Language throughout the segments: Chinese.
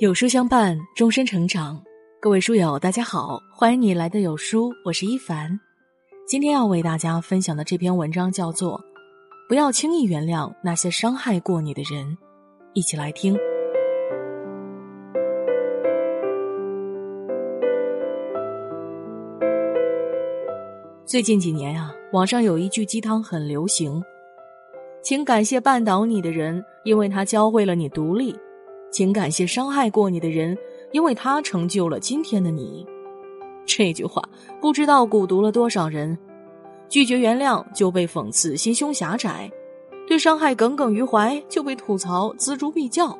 有书相伴，终身成长。各位书友，大家好，欢迎你来的有书，我是一凡。今天要为大家分享的这篇文章叫做《不要轻易原谅那些伤害过你的人》，一起来听。最近几年啊，网上有一句鸡汤很流行，请感谢绊倒你的人，因为他教会了你独立。请感谢伤害过你的人，因为他成就了今天的你。这句话不知道蛊毒了多少人。拒绝原谅就被讽刺心胸狭窄，对伤害耿耿于怀就被吐槽锱铢必较。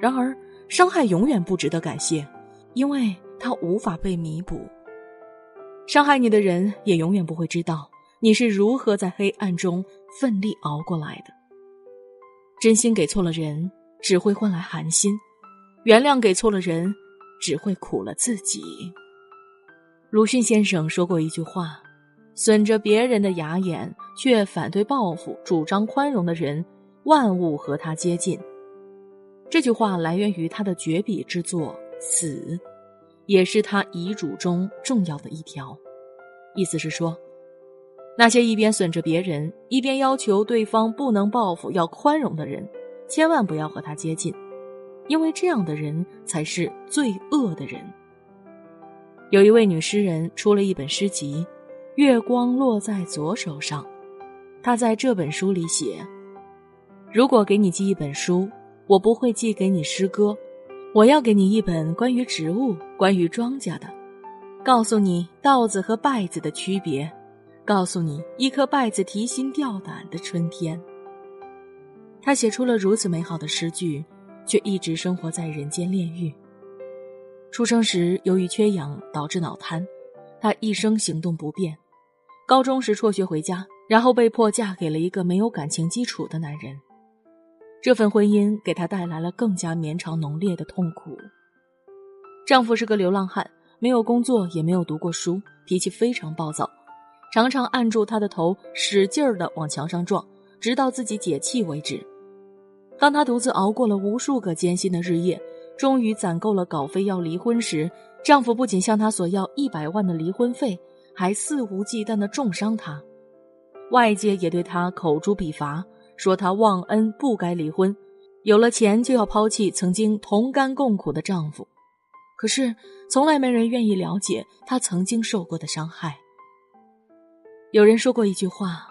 然而，伤害永远不值得感谢，因为它无法被弥补。伤害你的人也永远不会知道你是如何在黑暗中奋力熬过来的。真心给错了人。只会换来寒心，原谅给错了人，只会苦了自己。鲁迅先生说过一句话：“损着别人的牙眼，却反对报复，主张宽容的人，万物和他接近。”这句话来源于他的绝笔之作《死》，也是他遗嘱中重要的一条。意思是说，那些一边损着别人，一边要求对方不能报复、要宽容的人。千万不要和他接近，因为这样的人才是最恶的人。有一位女诗人出了一本诗集《月光落在左手上》，她在这本书里写：“如果给你寄一本书，我不会寄给你诗歌，我要给你一本关于植物、关于庄稼的，告诉你稻子和稗子的区别，告诉你一颗稗子提心吊胆的春天。”他写出了如此美好的诗句，却一直生活在人间炼狱。出生时由于缺氧导致脑瘫，他一生行动不便。高中时辍学回家，然后被迫嫁给了一个没有感情基础的男人。这份婚姻给她带来了更加绵长浓烈的痛苦。丈夫是个流浪汉，没有工作，也没有读过书，脾气非常暴躁，常常按住她的头，使劲儿的往墙上撞，直到自己解气为止。当她独自熬过了无数个艰辛的日夜，终于攒够了稿费要离婚时，丈夫不仅向她索要一百万的离婚费，还肆无忌惮地重伤她。外界也对她口诛笔伐，说她忘恩不该离婚，有了钱就要抛弃曾经同甘共苦的丈夫。可是，从来没人愿意了解她曾经受过的伤害。有人说过一句话：“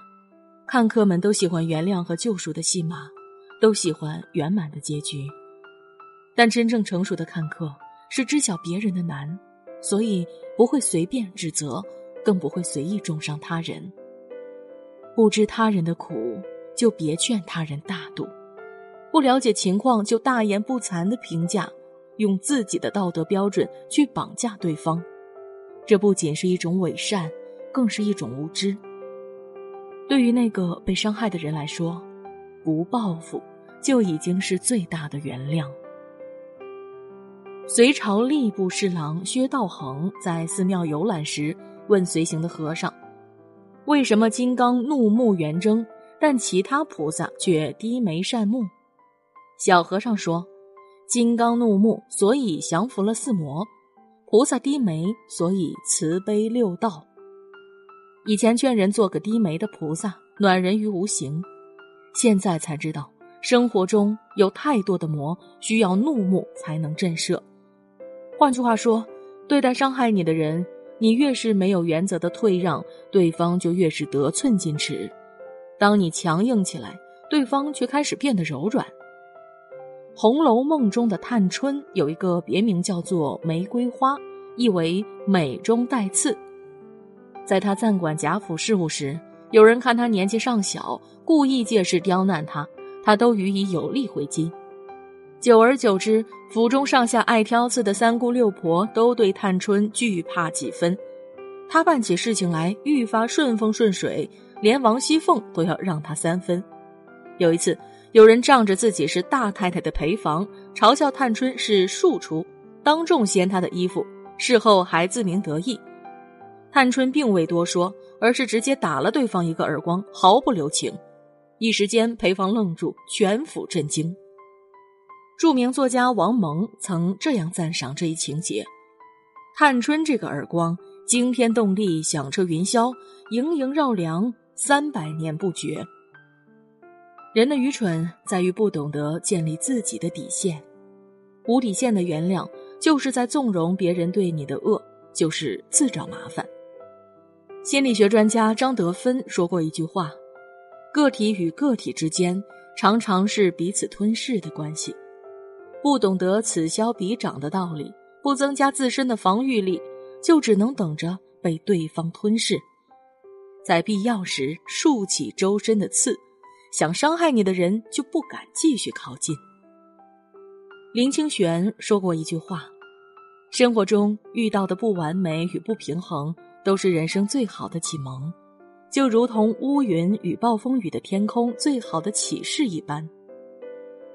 看客们都喜欢原谅和救赎的戏码。”都喜欢圆满的结局，但真正成熟的看客是知晓别人的难，所以不会随便指责，更不会随意重伤他人。不知他人的苦，就别劝他人大度；不了解情况，就大言不惭的评价，用自己的道德标准去绑架对方，这不仅是一种伪善，更是一种无知。对于那个被伤害的人来说，不报复。就已经是最大的原谅。隋朝吏部侍郎薛道衡在寺庙游览时，问随行的和尚：“为什么金刚怒目圆睁，但其他菩萨却低眉善目？”小和尚说：“金刚怒目，所以降服了四魔；菩萨低眉，所以慈悲六道。以前劝人做个低眉的菩萨，暖人于无形；现在才知道。”生活中有太多的魔，需要怒目才能震慑。换句话说，对待伤害你的人，你越是没有原则的退让，对方就越是得寸进尺。当你强硬起来，对方却开始变得柔软。《红楼梦》中的探春有一个别名叫做玫瑰花，意为美中带刺。在她暂管贾府事务时，有人看她年纪尚小，故意借势刁难她。他都予以有力回击，久而久之，府中上下爱挑刺的三姑六婆都对探春惧怕几分。她办起事情来愈发顺风顺水，连王熙凤都要让她三分。有一次，有人仗着自己是大太太的陪房，嘲笑探春是庶出，当众掀她的衣服，事后还自鸣得意。探春并未多说，而是直接打了对方一个耳光，毫不留情。一时间，陪房愣住，全府震惊。著名作家王蒙曾这样赞赏这一情节：“探春这个耳光，惊天动地，响彻云霄，萦萦绕梁，三百年不绝。”人的愚蠢在于不懂得建立自己的底线，无底线的原谅，就是在纵容别人对你的恶，就是自找麻烦。心理学专家张德芬说过一句话：“个体与个体之间，常常是彼此吞噬的关系。”不懂得此消彼长的道理，不增加自身的防御力，就只能等着被对方吞噬，在必要时竖起周身的刺，想伤害你的人就不敢继续靠近。林清玄说过一句话：“生活中遇到的不完美与不平衡，都是人生最好的启蒙，就如同乌云与暴风雨的天空最好的启示一般。”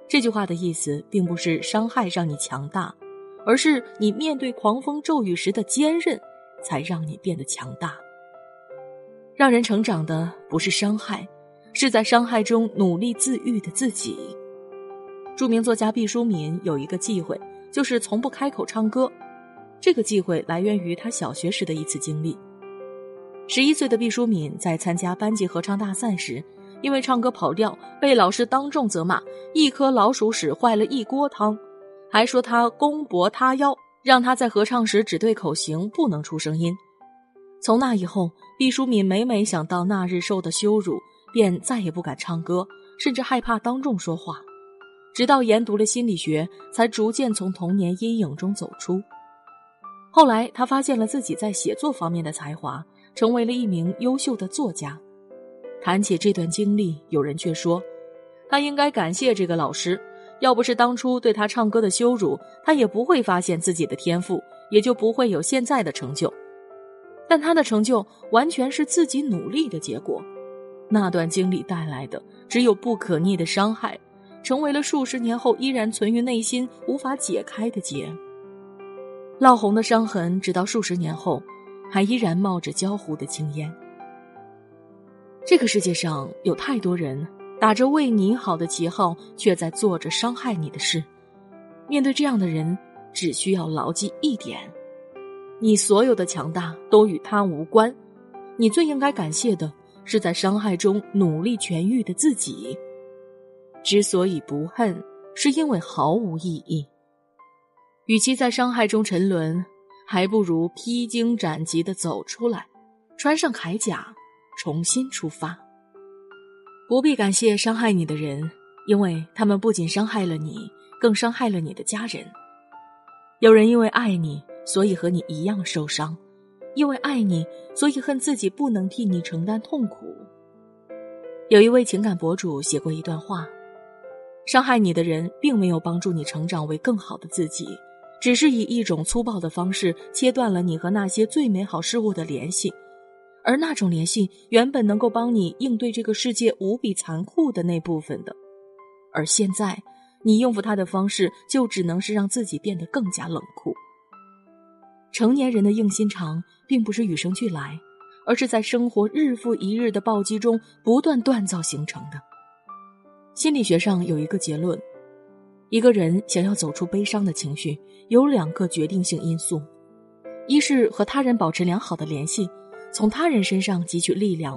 这句话的意思，并不是伤害让你强大，而是你面对狂风骤雨时的坚韧，才让你变得强大。让人成长的不是伤害，是在伤害中努力自愈的自己。著名作家毕淑敏有一个忌讳，就是从不开口唱歌。这个忌讳来源于他小学时的一次经历。十一岁的毕淑敏在参加班级合唱大赛时。因为唱歌跑调，被老师当众责骂，一颗老鼠屎坏了一锅汤，还说他弓脖他腰，让他在合唱时只对口型，不能出声音。从那以后，毕淑敏每每想到那日受的羞辱，便再也不敢唱歌，甚至害怕当众说话。直到研读了心理学，才逐渐从童年阴影中走出。后来，他发现了自己在写作方面的才华，成为了一名优秀的作家。谈起这段经历，有人却说，他应该感谢这个老师，要不是当初对他唱歌的羞辱，他也不会发现自己的天赋，也就不会有现在的成就。但他的成就完全是自己努力的结果，那段经历带来的只有不可逆的伤害，成为了数十年后依然存于内心无法解开的结。烙红的伤痕，直到数十年后，还依然冒着焦糊的青烟。这个世界上有太多人打着为你好的旗号，却在做着伤害你的事。面对这样的人，只需要牢记一点：你所有的强大都与他无关。你最应该感谢的是在伤害中努力痊愈的自己。之所以不恨，是因为毫无意义。与其在伤害中沉沦，还不如披荆斩棘的走出来，穿上铠甲。重新出发，不必感谢伤害你的人，因为他们不仅伤害了你，更伤害了你的家人。有人因为爱你，所以和你一样受伤；因为爱你，所以恨自己不能替你承担痛苦。有一位情感博主写过一段话：伤害你的人，并没有帮助你成长为更好的自己，只是以一种粗暴的方式切断了你和那些最美好事物的联系。而那种联系原本能够帮你应对这个世界无比残酷的那部分的，而现在你应付他的方式就只能是让自己变得更加冷酷。成年人的硬心肠并不是与生俱来，而是在生活日复一日的暴击中不断锻造形成的。心理学上有一个结论：一个人想要走出悲伤的情绪，有两个决定性因素，一是和他人保持良好的联系。从他人身上汲取力量，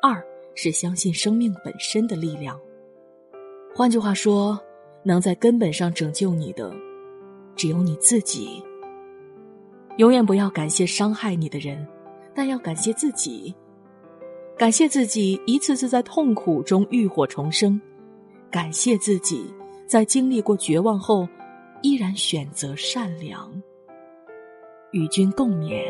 二是相信生命本身的力量。换句话说，能在根本上拯救你的，只有你自己。永远不要感谢伤害你的人，但要感谢自己。感谢自己一次次在痛苦中浴火重生，感谢自己在经历过绝望后，依然选择善良。与君共勉。